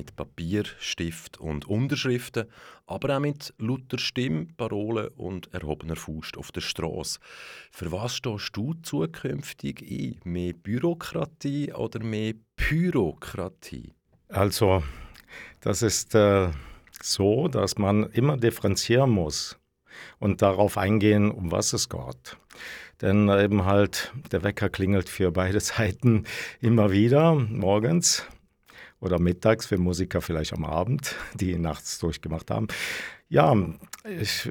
Mit Papier, Stift und Unterschriften, aber auch mit lauter Stimme, Parolen und erhobener Faust auf der Straße. Für was stehst du zukünftig ein? Mehr Bürokratie oder mehr Pyrokratie? Also, das ist äh, so, dass man immer differenzieren muss und darauf eingehen, um was es geht. Denn eben halt, der Wecker klingelt für beide Seiten immer wieder morgens oder mittags für Musiker vielleicht am Abend, die nachts durchgemacht haben. Ja, ich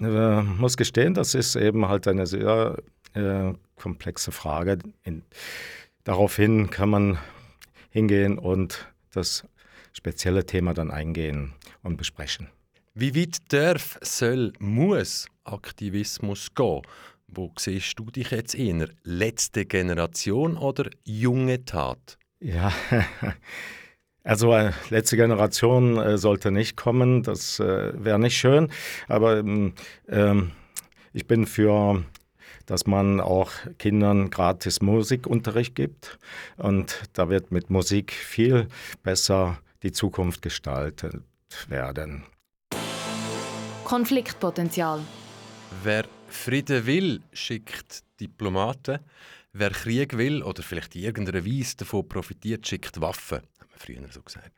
äh, muss gestehen, das ist eben halt eine sehr äh, komplexe Frage. In, daraufhin kann man hingehen und das spezielle Thema dann eingehen und besprechen. Wie weit darf, soll, muss Aktivismus gehen? Wo siehst du dich jetzt eher? Letzte Generation oder junge Tat? Ja, also äh, letzte Generation äh, sollte nicht kommen, das äh, wäre nicht schön, aber ähm, ähm, ich bin für dass man auch Kindern gratis Musikunterricht gibt. Und da wird mit Musik viel besser die Zukunft gestaltet werden. Konfliktpotenzial. Wer Frieden will, schickt Diplomaten. Wer Krieg will oder vielleicht in irgendeiner Weise davon profitiert, schickt Waffen. Hat man früher so gesagt.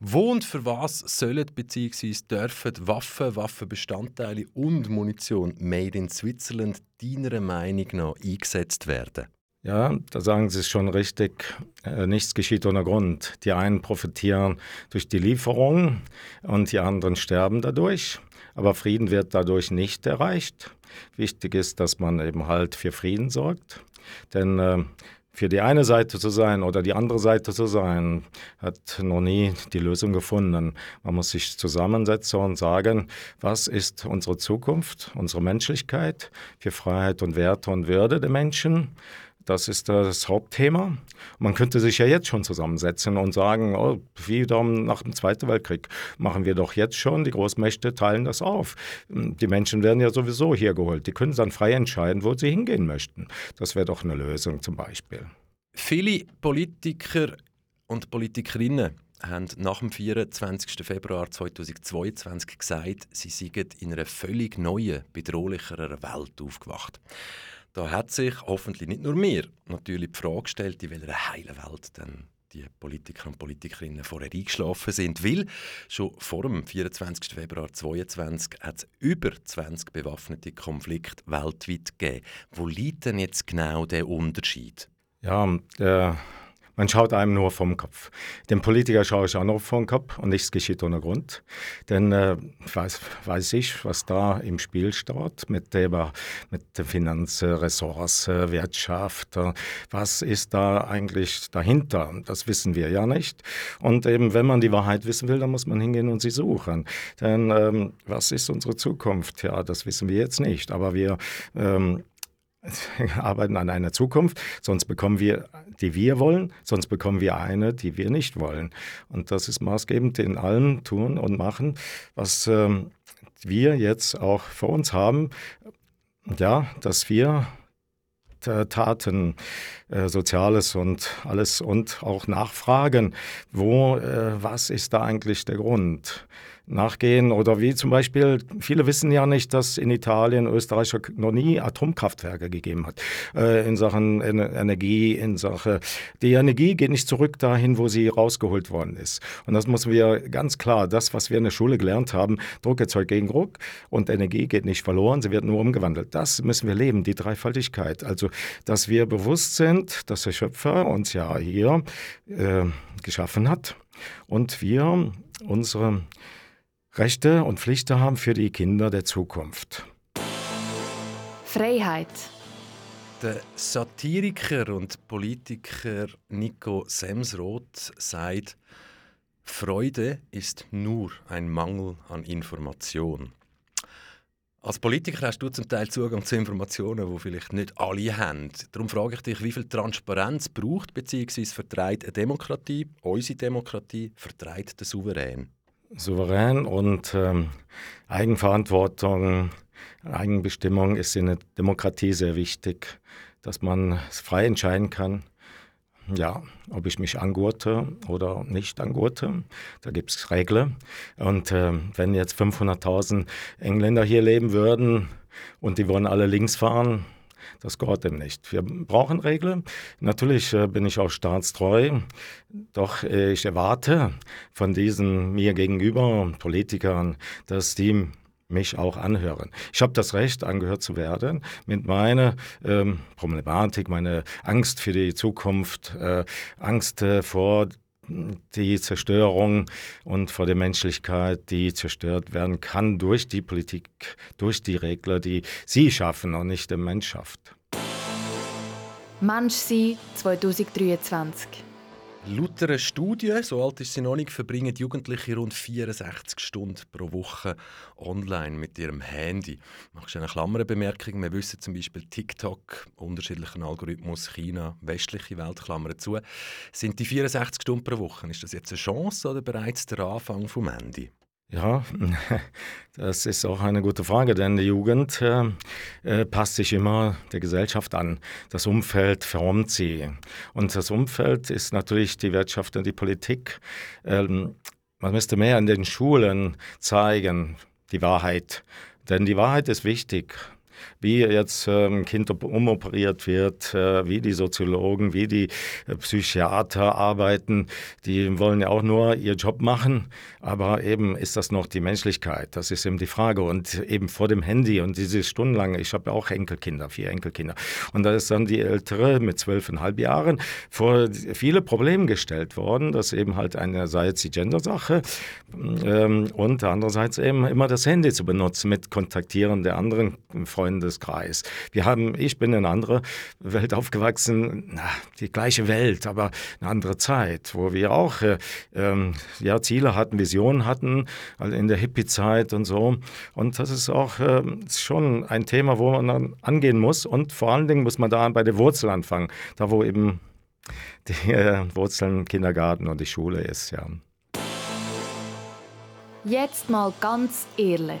Wo und für was sollen bzw. dürfen Waffen, Waffenbestandteile und Munition made in Switzerland deiner Meinung nach eingesetzt werden? Ja, da sagen Sie es schon richtig. Äh, nichts geschieht ohne Grund. Die einen profitieren durch die Lieferung und die anderen sterben dadurch. Aber Frieden wird dadurch nicht erreicht. Wichtig ist, dass man eben halt für Frieden sorgt. Denn äh, für die eine Seite zu sein oder die andere Seite zu sein, hat noch nie die Lösung gefunden. Man muss sich zusammensetzen und sagen, was ist unsere Zukunft, unsere Menschlichkeit für Freiheit und Werte und Würde der Menschen das ist das Hauptthema. Man könnte sich ja jetzt schon zusammensetzen und sagen, oh, wie nach dem Zweiten Weltkrieg machen wir doch jetzt schon, die Großmächte teilen das auf. Die Menschen werden ja sowieso hier geholt. Die können dann frei entscheiden, wo sie hingehen möchten. Das wäre doch eine Lösung zum Beispiel. Viele Politiker und Politikerinnen haben nach dem 24. Februar 2022 gesagt, sie seien in einer völlig neuen, bedrohlicheren Welt aufgewacht. Da hat sich hoffentlich nicht nur mir natürlich die Frage gestellt, in welcher heilen Welt denn die Politiker und Politikerinnen vorher eingeschlafen sind. Weil schon vor dem 24. Februar 2022 hat es über 20 bewaffnete Konflikte weltweit gegeben. Wo liegt denn jetzt genau der Unterschied? Ja, der man schaut einem nur vom Kopf. Dem Politiker schaue ich auch noch vom Kopf und nichts geschieht ohne Grund. Denn äh, weiß, weiß ich, was da im Spiel steht mit der, mit der Finanz, Ressource, Wirtschaft. Was ist da eigentlich dahinter? Das wissen wir ja nicht. Und eben, wenn man die Wahrheit wissen will, dann muss man hingehen und sie suchen. Denn ähm, was ist unsere Zukunft? Ja, das wissen wir jetzt nicht. Aber wir ähm, arbeiten an einer Zukunft, sonst bekommen wir, die wir wollen, sonst bekommen wir eine, die wir nicht wollen. Und das ist maßgebend in allem tun und machen, was ähm, wir jetzt auch vor uns haben. ja, dass wir Taten, äh, Soziales und alles und auch nachfragen, wo, äh, was ist da eigentlich der Grund? Nachgehen. Oder wie zum Beispiel, viele wissen ja nicht, dass in Italien, Österreich noch nie Atomkraftwerke gegeben hat. Äh, in Sachen Energie, in Sachen, die Energie geht nicht zurück dahin, wo sie rausgeholt worden ist. Und das müssen wir ganz klar, das, was wir in der Schule gelernt haben, Druck erzeugt gegen Druck und Energie geht nicht verloren, sie wird nur umgewandelt. Das müssen wir leben, die Dreifaltigkeit. Also, dass wir bewusst sind, dass der Schöpfer uns ja hier äh, geschaffen hat und wir unsere Rechte und Pflichten haben für die Kinder der Zukunft. Freiheit. Der Satiriker und Politiker Nico Semsroth sagt, Freude ist nur ein Mangel an Information. Als Politiker hast du zum Teil Zugang zu Informationen, die vielleicht nicht alle haben. Darum frage ich dich, wie viel Transparenz braucht bzw. vertreibt eine Demokratie, unsere Demokratie, vertreibt der Souverän? Souverän und ähm, Eigenverantwortung, Eigenbestimmung ist in der Demokratie sehr wichtig, dass man frei entscheiden kann. Ja, ob ich mich angurte oder nicht angurte, da gibt es Regeln. Und äh, wenn jetzt 500.000 Engländer hier leben würden und die wollen alle links fahren, das gehört dem nicht. Wir brauchen Regeln. Natürlich äh, bin ich auch staatstreu, doch äh, ich erwarte von diesen mir gegenüber Politikern, dass die mich auch anhören. Ich habe das Recht, angehört zu werden mit meiner ähm, Problematik, meiner Angst für die Zukunft, äh, Angst äh, vor die Zerstörung und vor der Menschlichkeit, die zerstört werden kann durch die Politik, durch die Regler, die sie schaffen und nicht der Mensch schafft. Mensch sein 2023. Laut einer Studie, so alt ist sie noch nicht, verbringen Jugendliche rund 64 Stunden pro Woche online mit ihrem Handy. Machst du eine Klammerbemerkung? Wir wissen zum Beispiel TikTok, unterschiedlichen Algorithmus, China, westliche Welt, Klammern zu. Sind die 64 Stunden pro Woche, ist das jetzt eine Chance oder bereits der Anfang vom Handy? Ja, das ist auch eine gute Frage, denn die Jugend äh, äh, passt sich immer der Gesellschaft an. Das Umfeld formt sie. Und das Umfeld ist natürlich die Wirtschaft und die Politik. Ähm, man müsste mehr in den Schulen zeigen, die Wahrheit. Denn die Wahrheit ist wichtig wie jetzt ein ähm, Kind umoperiert wird, äh, wie die Soziologen, wie die äh, Psychiater arbeiten. Die wollen ja auch nur ihr Job machen, aber eben ist das noch die Menschlichkeit? Das ist eben die Frage. Und eben vor dem Handy und diese stundenlange, ich habe ja auch Enkelkinder, vier Enkelkinder. Und da ist dann die Ältere mit zwölfeinhalb Jahren vor viele Probleme gestellt worden, dass eben halt einerseits die Gender-Sache ähm, und andererseits eben immer das Handy zu benutzen mit Kontaktieren der anderen Freunde Freundeskreis. Wir haben, ich bin in einer anderen Welt aufgewachsen, na, die gleiche Welt, aber eine andere Zeit, wo wir auch äh, ähm, ja, Ziele hatten, Visionen hatten, also in der Hippie-Zeit und so. Und das ist auch äh, schon ein Thema, wo man dann angehen muss. Und vor allen Dingen muss man da bei der Wurzel anfangen, da wo eben die äh, Wurzeln Kindergarten und die Schule ist, ja. Jetzt mal ganz ehrlich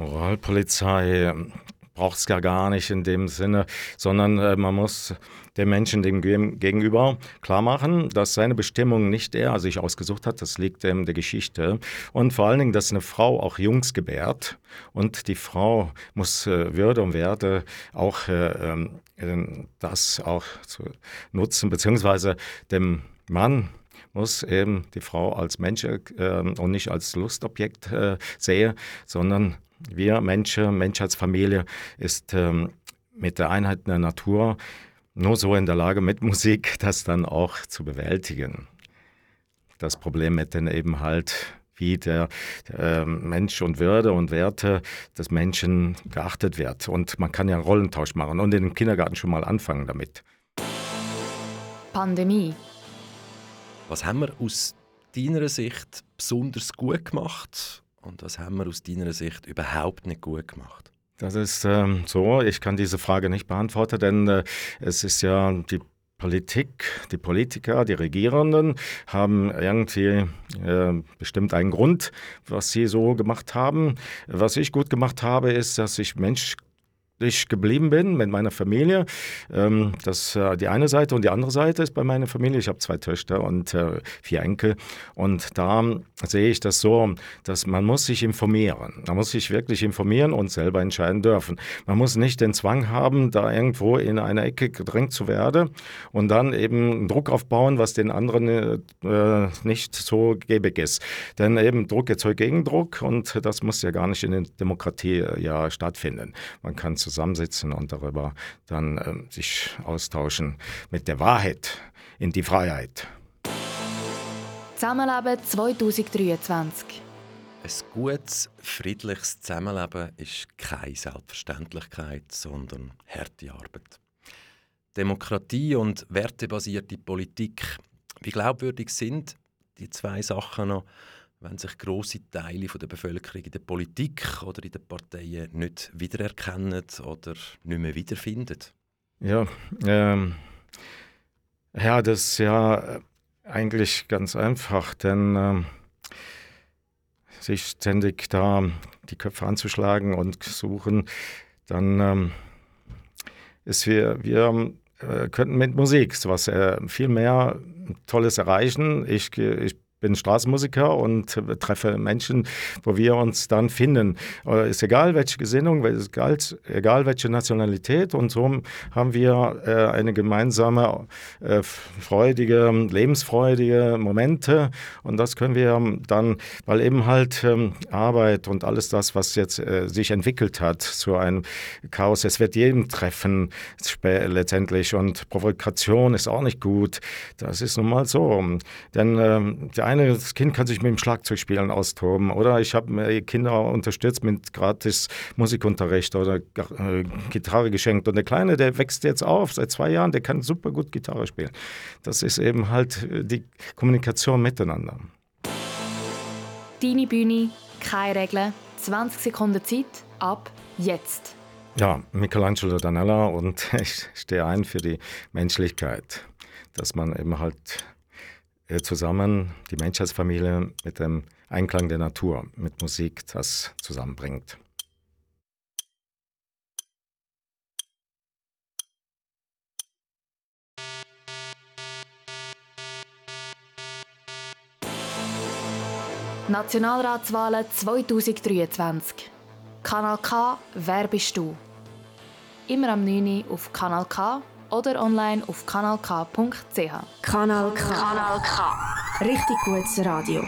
Moralpolizei ähm, braucht es ja gar nicht in dem Sinne, sondern äh, man muss dem Menschen dem gegenüber klar machen, dass seine Bestimmung nicht er sich ausgesucht hat, das liegt in der Geschichte. Und vor allen Dingen, dass eine Frau auch Jungs gebärt und die Frau muss äh, Würde und Werte auch äh, äh, das auch nutzen, beziehungsweise dem Mann muss eben die Frau als Mensch äh, und nicht als Lustobjekt äh, sehen, sondern wir Menschen, Menschheitsfamilie ist ähm, mit der Einheit der Natur nur so in der Lage, mit Musik das dann auch zu bewältigen. Das Problem mit den eben halt wie der äh, Mensch und Würde und Werte des Menschen geachtet wird. Und man kann ja einen Rollentausch machen und in den Kindergarten schon mal anfangen damit. Pandemie. Was haben wir aus deiner Sicht besonders gut gemacht und was haben wir aus deiner Sicht überhaupt nicht gut gemacht? Das ist ähm, so, ich kann diese Frage nicht beantworten, denn äh, es ist ja die Politik, die Politiker, die Regierenden haben irgendwie äh, bestimmt einen Grund, was sie so gemacht haben. Was ich gut gemacht habe, ist, dass ich Mensch ich geblieben bin mit meiner Familie. Ähm, das äh, die eine Seite und die andere Seite ist bei meiner Familie. Ich habe zwei Töchter und äh, vier Enkel und da sehe ich das so, dass man muss sich informieren. Man muss sich wirklich informieren und selber entscheiden dürfen. Man muss nicht den Zwang haben, da irgendwo in eine Ecke gedrängt zu werden und dann eben Druck aufbauen, was den anderen äh, nicht so gebig ist. Denn eben Druck erzeugt Gegendruck und das muss ja gar nicht in der Demokratie äh, ja stattfinden. Man kann zu zusammensitzen und darüber dann äh, sich austauschen mit der Wahrheit in die Freiheit. Zusammenleben 2023. Ein gutes, friedliches Zusammenleben ist keine Selbstverständlichkeit, sondern harte Arbeit. Demokratie und wertebasierte Politik, wie glaubwürdig sind die zwei Sachen noch, wenn sich große Teile der Bevölkerung in der Politik oder in den Parteien nicht wiedererkennen oder nicht mehr wiederfinden? Ja, ähm, ja, das ist ja eigentlich ganz einfach, denn ähm, sich ständig da die Köpfe anzuschlagen und suchen, dann ähm, ist wir, wir äh, könnten mit Musik was äh, viel mehr Tolles erreichen. Ich, ich bin Straßenmusiker und treffe Menschen, wo wir uns dann finden. Äh, ist egal, welche Gesinnung, egal, egal welche Nationalität. Und so haben wir äh, eine gemeinsame, äh, freudige, lebensfreudige Momente. Und das können wir dann, weil eben halt ähm, Arbeit und alles das, was jetzt sich entwickelt hat zu einem Chaos, es wird jedem treffen letztendlich. Und Provokation ist auch nicht gut. Das ist nun mal so. Denn ähm, der eine das Kind kann sich mit dem Schlagzeugspielen austoben. Oder ich habe Kinder unterstützt mit gratis Musikunterricht oder äh, Gitarre geschenkt. Und der Kleine, der wächst jetzt auf seit zwei Jahren, der kann super gut Gitarre spielen. Das ist eben halt äh, die Kommunikation miteinander. Deine Bühne, keine Regeln, 20 Sekunden Zeit, ab jetzt. Ja, Michelangelo Danella und ich stehe ein für die Menschlichkeit, dass man eben halt zusammen die Menschheitsfamilie mit dem Einklang der Natur, mit Musik das zusammenbringt. Nationalratswahlen 2023. Kanal K, wer bist du? Immer am 9. Uhr auf Kanal K oder online auf kanalk.ch. Kanal K. Kanal K. Richtig gutes Radio.